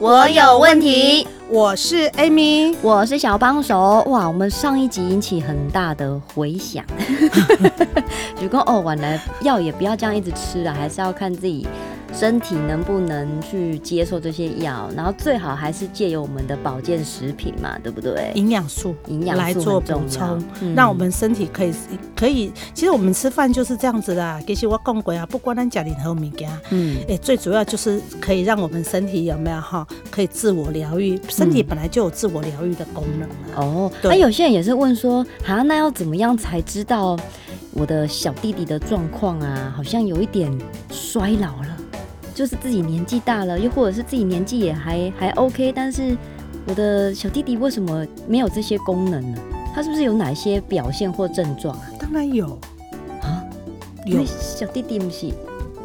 我有问题，我是 Amy，我是小帮手。哇，我们上一集引起很大的回响。如果哦，晚来药也不要这样一直吃了，还是要看自己。身体能不能去接受这些药，然后最好还是借由我们的保健食品嘛，对不对？营养素，营养素来做补充，嗯、让我们身体可以可以。其实我们吃饭就是这样子的。其实我讲过啊，不管咱家里头物件，嗯，哎，最主要就是可以让我们身体有没有哈，可以自我疗愈。身体本来就有自我疗愈的功能、啊嗯、哦，那有些人也是问说，啊，那要怎么样才知道我的小弟弟的状况啊？好像有一点衰老了。就是自己年纪大了，又或者是自己年纪也还还 OK，但是我的小弟弟为什么没有这些功能呢？他是不是有哪些表现或症状啊？当然有啊，有小弟弟不是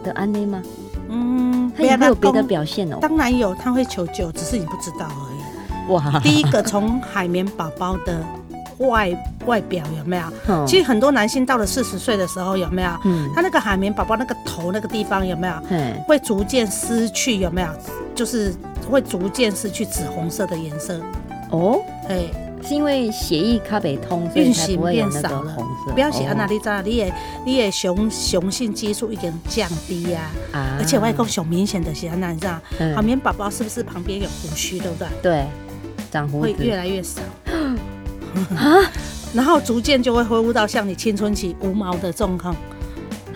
的安内吗？嗯，他也没有别的表现哦。当然有，他会求救，只是你不知道而已。哇，第一个从海绵宝宝的。外外表有没有？嗯、其实很多男性到了四十岁的时候有没有？嗯，他那个海绵宝宝那个头那个地方有没有？嗯，会逐渐失去有没有？就是会逐渐失去紫红色的颜色。哦，哎，是因为血液卡北通，所以才不会有那个红色。运行变少了。不要写安娜丽莎，你也你也雄雄性激素已经降低呀。啊，而且外公熊明显的是安娜丽莎，海绵宝宝是不是旁边有胡须，对不对？对，长胡子会越来越少。啊，然后逐渐就会恢复到像你青春期无毛的状况。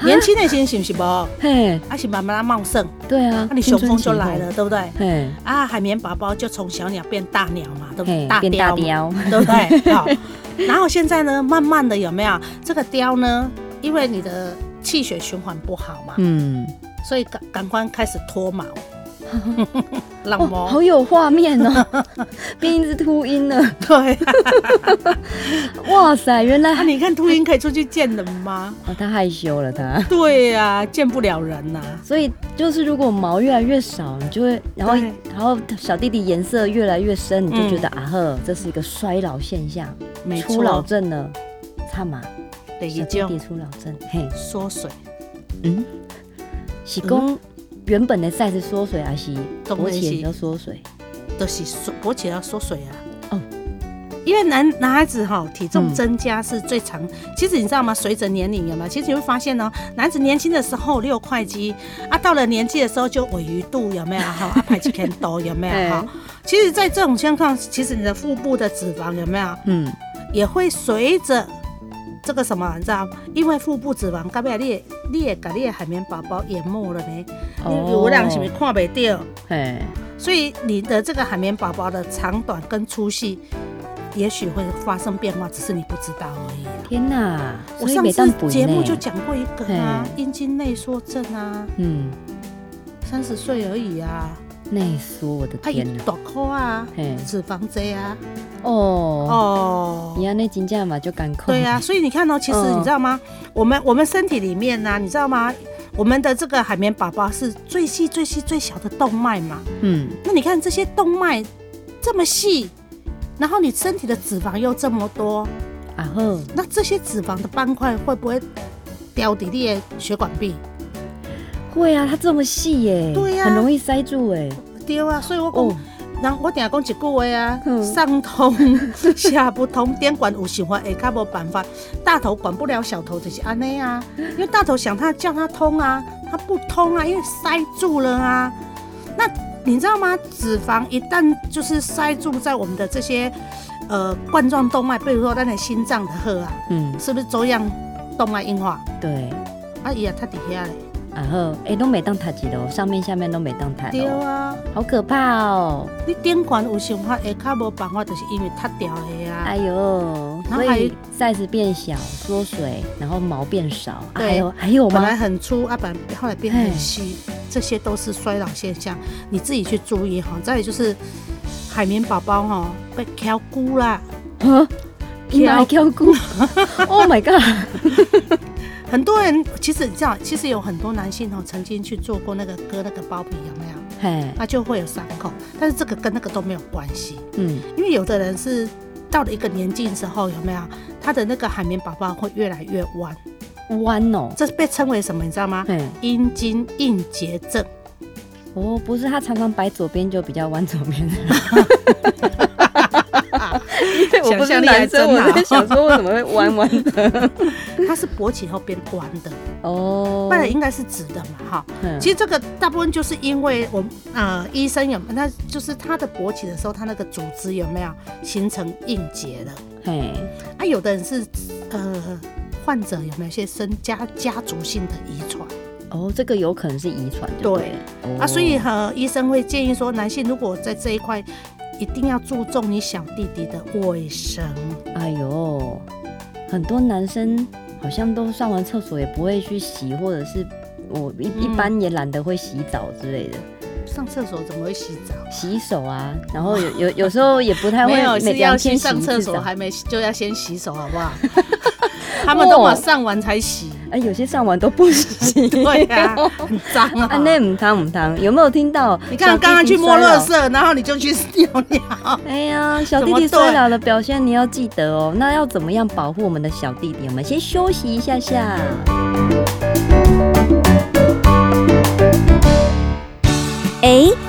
年轻的心情是不？嘿，而且慢慢茂盛。对啊，那你雄风就来了，对不对？嘿，啊，海绵宝宝就从小鸟变大鸟嘛，对不对？大雕，对不对？好，然后现在呢，慢慢的有没有这个雕呢？因为你的气血循环不好嘛，嗯，所以赶赶快开始脱毛。好有画面哦，变一只秃鹰了。对，哇塞，原来、啊、你看秃鹰可以出去见人吗？哦，他害羞了，他。对呀、啊，见不了人呐、啊。所以就是如果毛越来越少，你就会，然后然后小弟弟颜色越来越深，你就觉得、嗯、啊呵，这是一个衰老现象，没错初老症了，差嘛？对，小弟弟初老症，嘿，缩水，嗯，喜功。嗯原本的 size 缩水还是勃起要缩水，都是勃起要缩水啊。哦，因为男男孩子哈体重增加是最常，嗯、其实你知道吗？随着年龄有没有？其实你会发现呢，男子年轻的时候六块肌啊，到了年纪的时候就尾鱼肚有没有？哈，啊排气很多有没有？哈，其实，在这种情况，其实你的腹部的脂肪有没有？嗯，也会随着。这个什么你知道？因为腹部脂肪，到尾你你也把你的海绵宝宝淹没了呢。哦有人是不是看不到？嘿，所以你的这个海绵宝宝的长短跟粗细，也许会发生变化，只是你不知道而已。天哪！我上次节目就讲过一个啊，阴茎内缩症啊，嗯，三十岁而已啊。内缩，我的天哪！大颗啊，脂肪多啊，哦哦，那金价嘛就敢扣。对啊，所以你看哦，其实你知道吗？我们我们身体里面呢，你知道吗？我们的这个海绵宝宝是最细最细最小的动脉嘛。嗯，那你看这些动脉这么细，然后你身体的脂肪又这么多，然后那这些脂肪的斑块会不会掉底你的血管壁？会啊，它这么细耶，对呀，很容易塞住哎。对啊，所以我讲，然后我等下讲一句话啊，上通下不通，电管有想法，下较无办法，大头管不了小头，就是安尼啊。因为大头想他叫他通啊，他不通啊，因为塞住了啊。那你知道吗？脂肪一旦就是塞住在我们的这些呃冠状动脉，比如说咱的心脏的核啊，嗯，是不是走样动脉硬化？对，啊，伊啊，他底下嘞。然后，哎，都没当台几楼，上面下面都没当台。对啊，好可怕哦！你顶管有想法，下卡无办法，就是因为塌掉了呀。哎呦，所以 size 变小、缩水，然后毛变少。还有还有吗？本来很粗，啊，本后来变很细。这些都是衰老现象，你自己去注意哈。再有就是海绵宝宝哈被挑骨了，啊，挑挑菇，Oh my god！很多人其实你知道，其实有很多男性哦曾经去做过那个割那个包皮，有没有？嘿，那就会有伤口，但是这个跟那个都没有关系，嗯，因为有的人是到了一个年纪的时候，有没有他的那个海绵宝宝会越来越弯。弯哦，这被称为什么？你知道吗？阴茎硬结症。哦，不是，他常常摆左边就比较弯左边。因为我不是男生，我在想说为什么会弯弯的？它是勃起后变弯的哦，不然应该是直的嘛，哈。其实这个大部分就是因为我们呃医生有，那就是他的勃起的时候，他那个组织有没有形成硬结了？哎，啊，有的人是呃。患者有没有一些生家家族性的遗传？哦，这个有可能是遗传。对，对啊，所以和医生会建议说，男性如果在这一块，一定要注重你小弟弟的卫生。哎呦，很多男生好像都上完厕所也不会去洗，或者是我一、嗯、一般也懒得会洗澡之类的。上厕所怎么会洗澡？洗手啊，然后有有有时候也不太会。没有，是要先上厕所，还没就要先洗手，好不好？他们都把上完才洗，哎、欸，有些上完都不行，对呀、啊，很脏啊。那母汤母汤，有没有听到？你看刚刚去摸垃圾，然后你就去尿尿。哎呀，小弟弟衰老的表现你要记得哦。那要怎么样保护我们的小弟弟？我们先休息一下下。哎。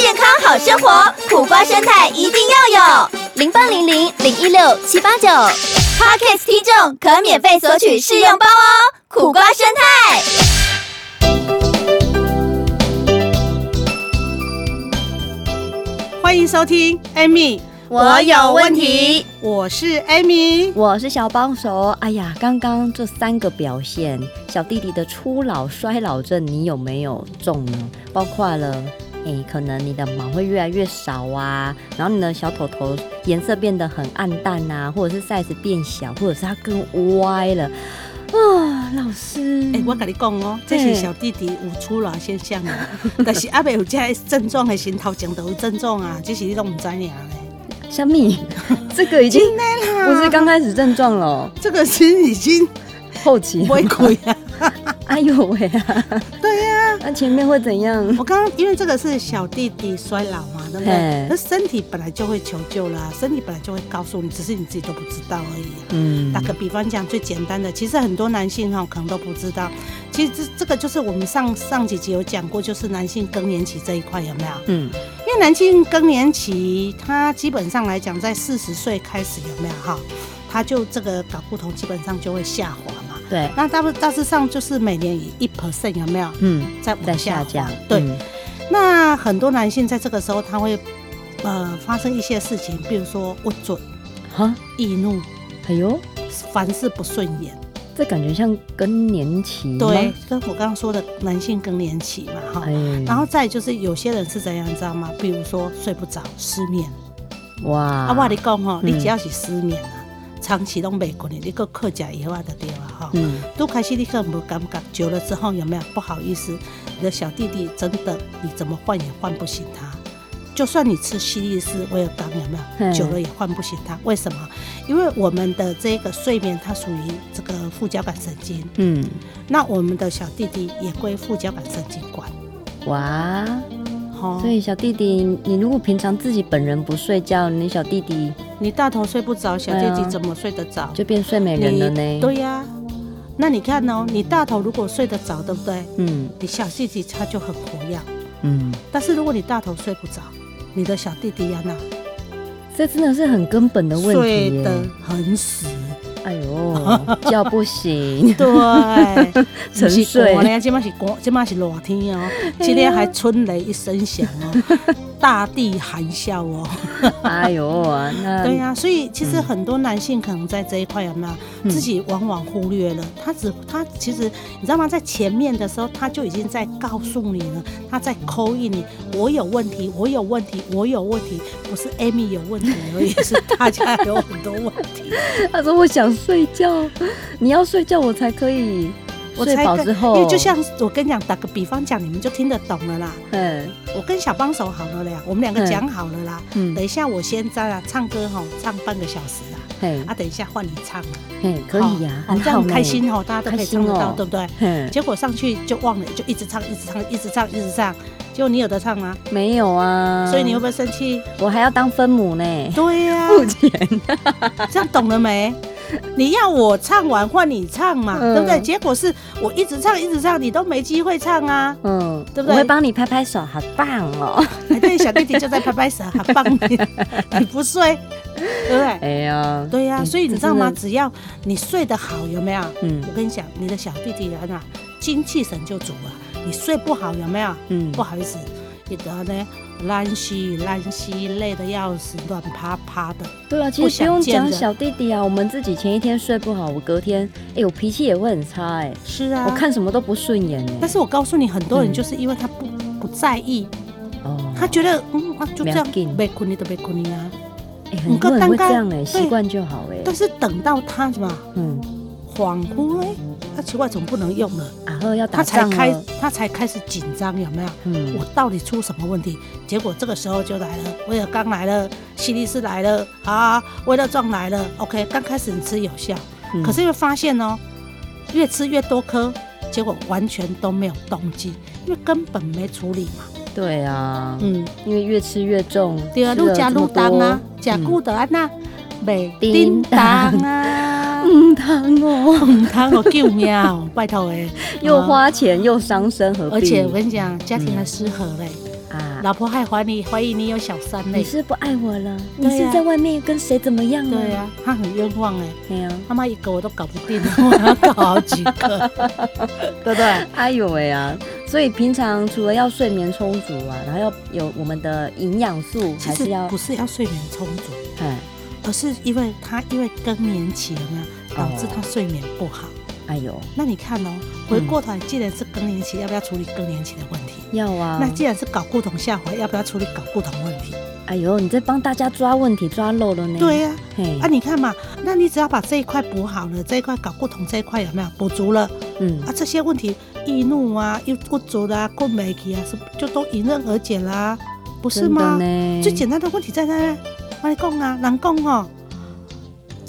健康好生活，苦瓜生态一定要有。零八零零零一六七八九，Podcast 听众可免费索取试用包哦。苦瓜生态，欢迎收听 Amy，我有问题。我是 Amy，我是小帮手。哎呀，刚刚这三个表现，小弟弟的初老衰老症，你有没有中呢？包括了。哎、欸，可能你的毛会越来越少啊，然后你的小头头颜色变得很暗淡啊，或者是 size 变小，或者是它更歪了啊。老师，哎、欸，我跟你讲哦，这是小弟弟有初老现象啊，但是阿伯有这症状的先头前都有症状啊，只是你都唔知道嘞。小米，这个已经不是刚开始症状了，这个是已经后期崩溃了。哎呦喂啊！对呀、啊，那前面会怎样？我刚刚因为这个是小弟弟衰老嘛，对不对？那身体本来就会求救啦，身体本来就会告诉你，只是你自己都不知道而已、啊。嗯，打个比方讲，最简单的，其实很多男性哈可能都不知道，其实这这个就是我们上上几集有讲过，就是男性更年期这一块有没有？嗯，因为男性更年期，他基本上来讲在四十岁开始有没有哈？他就这个睾固酮基本上就会下滑。对，那大不大致上就是每年以一 percent 有没有？嗯，在在下降。对，嗯、那很多男性在这个时候他会呃发生一些事情，比如说不准哈、易怒，哎呦，凡事不顺眼。这感觉像更年期。对，跟我刚刚说的男性更年期嘛，哈。哎、然后再就是有些人是怎样，你知道吗？比如说睡不着，失眠。哇。啊，我跟你讲哈，你只要是失眠啊。嗯长期都没困，你个克甲以外的地方哈，嗯，都开始你可能不感觉，久了之后有没有不好意思？你的小弟弟真的你怎么换也换不醒他，就算你吃西力士、威尔刚有没有？久了也换不醒他，为什么？因为我们的这个睡眠它属于这个副交感神经，嗯，那我们的小弟弟也归副交感神经管，哇。所以小弟弟，你如果平常自己本人不睡觉，你小弟弟，你大头睡不着，小弟弟怎么睡得着？就变睡美人了呢？对呀、啊，那你看哦，你大头如果睡得着，对不对？嗯，你小弟弟他就很活跃。嗯，但是如果你大头睡不着，你的小弟弟呀，那这真的是很根本的问题，睡得很死。哎呦，叫不醒，对，沉睡。呢，今嘛是光，今嘛是热天哦，今天还春雷一声响哦，大地含笑哦。哎呦，那 对呀，所以其实很多男性可能在这一块有没有自己往往忽略了？他只他其实你知道吗？在前面的时候他就已经在告诉你了，他在 call in 你，我有问题，我有问题，我有问题，不是 Amy 有问题而已，是大家有很多问题。他说我想睡觉，你要睡觉我才可以。睡饱之后，因为就像我跟你讲，打个比方讲，你们就听得懂了啦。嗯，我跟小帮手好了啦，我们两个讲好了啦。嗯，等一下我先在啊唱歌哈，唱半个小时啊。嘿，啊，等一下换你唱可以呀，这样开心哦，大家都可以唱得到，对不对？嗯。结果上去就忘了，就一直唱，一直唱，一直唱，一直唱。结果你有得唱吗？没有啊。所以你会不会生气？我还要当分母呢。对呀。付钱。这样懂了没？你要我唱完换你唱嘛，嗯、对不对？结果是我一直唱一直唱，你都没机会唱啊，嗯，对不对？我会帮你拍拍手，好棒哦！对，小弟弟就在拍拍手，好棒你！你不睡，对不对？哎呀，对呀、啊，所以你知道吗？只要你睡得好，有没有？嗯，我跟你讲，你的小弟弟啊，精气神就足了。你睡不好，有没有？嗯，不好意思，你得呢。烂兮烂兮，累得要死，软趴趴的。对啊，其实不用讲小弟弟啊，我们自己前一天睡不好，我隔天，哎、欸，我脾气也会很差、欸，哎。是啊。我看什么都不顺眼、欸，但是我告诉你，很多人就是因为他不、嗯、不在意，哦，他觉得嗯啊就这样，被困你都被困你啊。很多人会这样哎、欸，习惯就好哎、欸。但是等到他什么，嗯，恍惚哎。他奇怪，怎么不能用了？然后要他才开，他才开始紧张，有没有？嗯，我到底出什么问题？结果这个时候就来了，威而钢来了，西力士来了，啊，威乐壮来了。OK，刚开始你吃有效，嗯、可是又发现哦，越吃越多颗，结果完全都没有动静，因为根本没处理嘛。对啊，嗯，因为越吃越重，对啊，越加越重啊，甲固德安娜，美叮当啊。唔疼哦，唔疼哦，救命哦！拜托哎，又花钱又伤身，何必？而且我跟你讲，家庭还失和嘞啊！老婆还怀疑怀疑你有小三嘞，你是不爱我了？你是在外面跟谁怎么样了？对呀，他很冤枉哎，没有，他妈一个我都搞不定，我要搞好几个，对不对？哎呦喂啊！所以平常除了要睡眠充足啊，然后要有我们的营养素，还是要不是要睡眠充足？哎。而是因为他因为更年期了嘛，导致他睡眠不好。哎呦，那你看哦，回过头来，既然是更年期，要不要处理更年期的问题？要啊。那既然是睾固酮下滑，要不要处理睾固酮问题？哎呦，你在帮大家抓问题抓漏了呢。对呀，啊，你看嘛，那你只要把这一块补好了，这一块睾固酮这一块有没有补足了？嗯，啊，这些问题易怒啊，又不足的啊，过没期啊，是就都迎刃而解啦，不是吗？最简单的问题在哪？我跟你讲啊，难讲哦，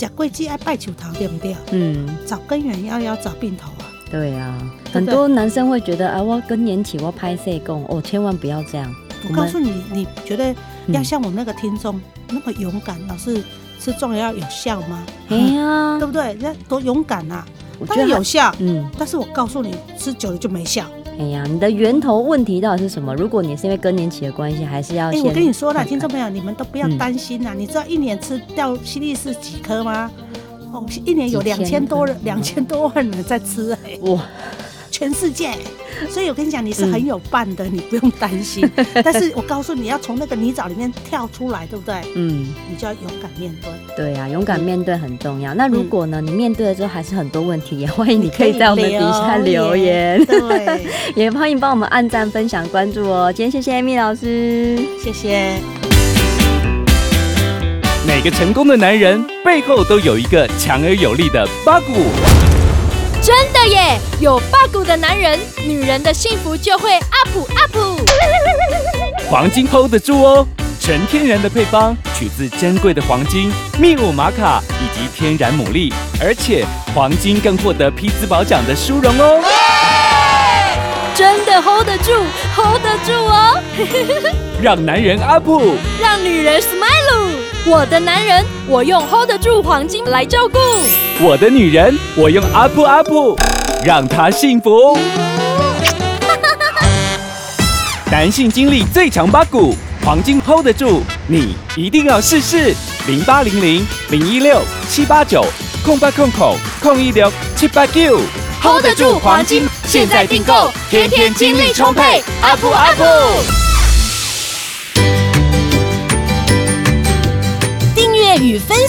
吃果子爱拜树头，对不对？嗯，找根源要要找病头啊。对啊，很多男生会觉得啊，我更年期我拍摄工哦，千万不要这样。我告诉你，你觉得要像我那个听众那么勇敢，老是吃壮药有效吗？哎呀，对不对？人家多勇敢啊！当然有效，嗯，但是我告诉你，吃久了就没效。哎呀，你的源头问题到底是什么？如果你是因为更年期的关系，还是要先……哎，我跟你说了，听众朋友，你们都不要担心呐。你知道一年吃掉西力是几颗吗？哦，一年有两千多人，两千多万人在吃哎，哇，全世界。所以我跟你讲，你是很有伴的，你不用担心。但是我告诉你要从那个泥沼里面跳出来，对不对？嗯，你就要勇敢面对。对呀，勇敢面对很重要。那如果呢，你面对了之后还是很多问题，也欢迎你可以在我们底下留言。对，也欢迎帮我们按赞、分享、关注哦。今天谢谢 Amy 老师，谢谢。每个成功的男人背后都有一个强而有力的八股。真的耶！有 bug 的男人，女人的幸福就会 up up。黄金 hold 得住哦，纯天然的配方，取自珍贵的黄金、秘鲁玛卡以及天然牡蛎，而且黄金更获得匹兹堡奖的殊荣哦。真的 hold 得住，hold 得住哦！让男人 up，让女人 smile。我的男人，我用 hold 得住黄金来照顾；我的女人，我用阿布阿布让她幸福。男性精力最强八股，黄金 hold 得住，你一定要试试。零八零零零一六七八九空八空口空一六七八九，hold 得住黄金，现在订购，天天精力充沛，up up。